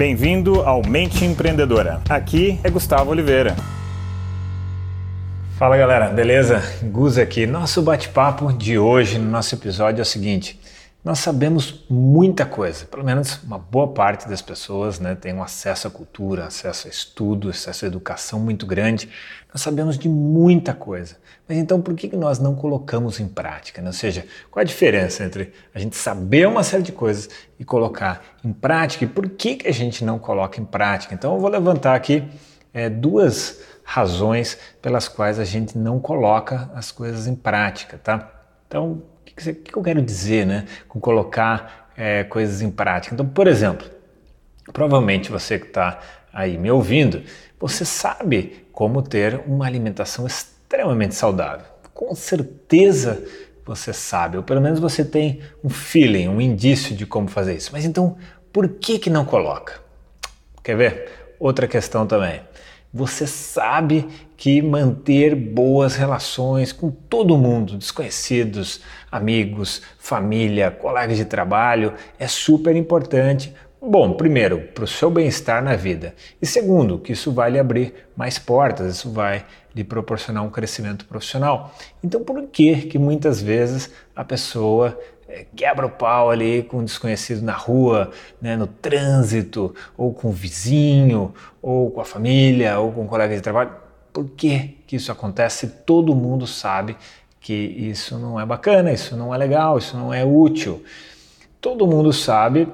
Bem-vindo ao Mente Empreendedora. Aqui é Gustavo Oliveira. Fala galera, beleza? Gus aqui. Nosso bate-papo de hoje no nosso episódio é o seguinte: nós sabemos muita coisa, pelo menos uma boa parte das pessoas né, tem um acesso à cultura, acesso a estudo, acesso à educação muito grande. Nós sabemos de muita coisa, mas então por que nós não colocamos em prática? Né? Ou seja, qual a diferença entre a gente saber uma série de coisas e colocar em prática e por que, que a gente não coloca em prática? Então eu vou levantar aqui é, duas razões pelas quais a gente não coloca as coisas em prática, tá? Então, que, que, eu quero dizer, né, com colocar é, coisas em prática? Então, por exemplo, provavelmente você que está aí me ouvindo, você sabe como ter uma alimentação extremamente saudável. Com certeza você sabe, ou pelo menos você tem um feeling, um indício de como fazer isso. Mas então, por que que não coloca? Quer ver? Outra questão também. Você sabe que manter boas relações com todo mundo, desconhecidos, amigos, família, colegas de trabalho, é super importante. Bom, primeiro, para o seu bem-estar na vida. E segundo, que isso vai lhe abrir mais portas, isso vai lhe proporcionar um crescimento profissional. Então, por que que muitas vezes a pessoa quebra o pau ali com um desconhecido na rua, né, no trânsito, ou com o vizinho, ou com a família, ou com um colega de trabalho. Por que, que isso acontece? Todo mundo sabe que isso não é bacana, isso não é legal, isso não é útil. Todo mundo sabe,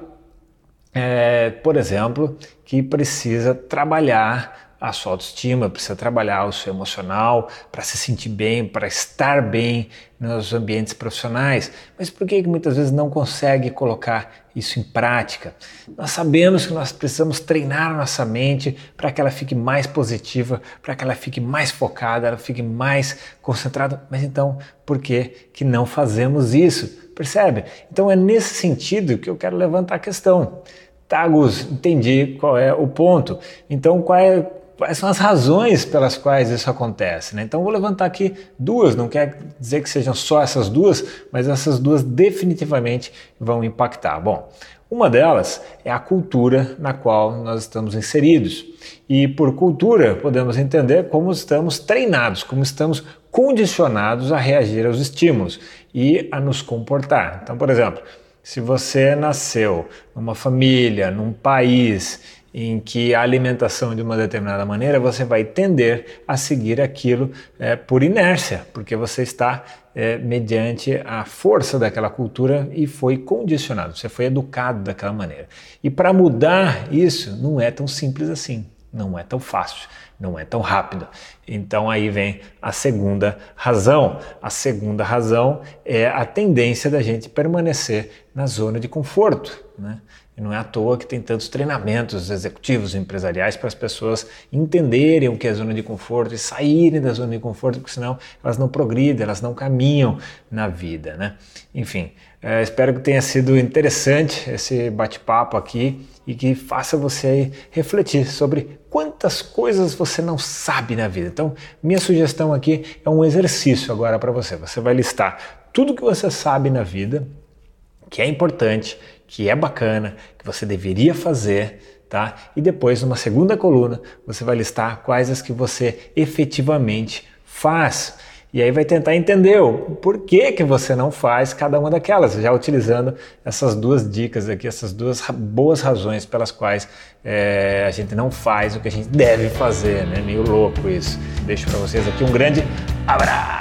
é, por exemplo, que precisa trabalhar a sua autoestima, precisa trabalhar o seu emocional para se sentir bem, para estar bem nos ambientes profissionais. Mas por que, que muitas vezes não consegue colocar isso em prática? Nós sabemos que nós precisamos treinar a nossa mente para que ela fique mais positiva, para que ela fique mais focada, ela fique mais concentrada. Mas então, por que, que não fazemos isso? Percebe? Então é nesse sentido que eu quero levantar a questão. Tá, Gus, entendi qual é o ponto. Então, qual é, quais são as razões pelas quais isso acontece. Né? Então, vou levantar aqui duas, não quer dizer que sejam só essas duas, mas essas duas definitivamente vão impactar. Bom, uma delas é a cultura na qual nós estamos inseridos. E por cultura, podemos entender como estamos treinados, como estamos condicionados a reagir aos estímulos e a nos comportar. Então, por exemplo, se você nasceu numa família, num país em que a alimentação de uma determinada maneira, você vai tender a seguir aquilo é, por inércia, porque você está é, mediante a força daquela cultura e foi condicionado, você foi educado daquela maneira. E para mudar isso não é tão simples assim, não é tão fácil, não é tão rápido. Então aí vem a segunda razão. A segunda razão é a tendência da gente permanecer na zona de conforto, né? E não é à toa que tem tantos treinamentos executivos empresariais para as pessoas entenderem o que é zona de conforto e saírem da zona de conforto, porque senão elas não progridem, elas não caminham na vida, né? Enfim, é, espero que tenha sido interessante esse bate-papo aqui e que faça você refletir sobre quantas coisas você não sabe na vida. Então, minha sugestão aqui é um exercício agora para você. Você vai listar tudo que você sabe na vida, que é importante, que é bacana, que você deveria fazer, tá? E depois, numa segunda coluna, você vai listar quais as que você efetivamente faz. E aí vai tentar entender o porquê que você não faz cada uma daquelas, já utilizando essas duas dicas aqui, essas duas boas razões pelas quais é, a gente não faz o que a gente deve fazer, né? Meio louco isso. Deixo para vocês aqui um grande abraço!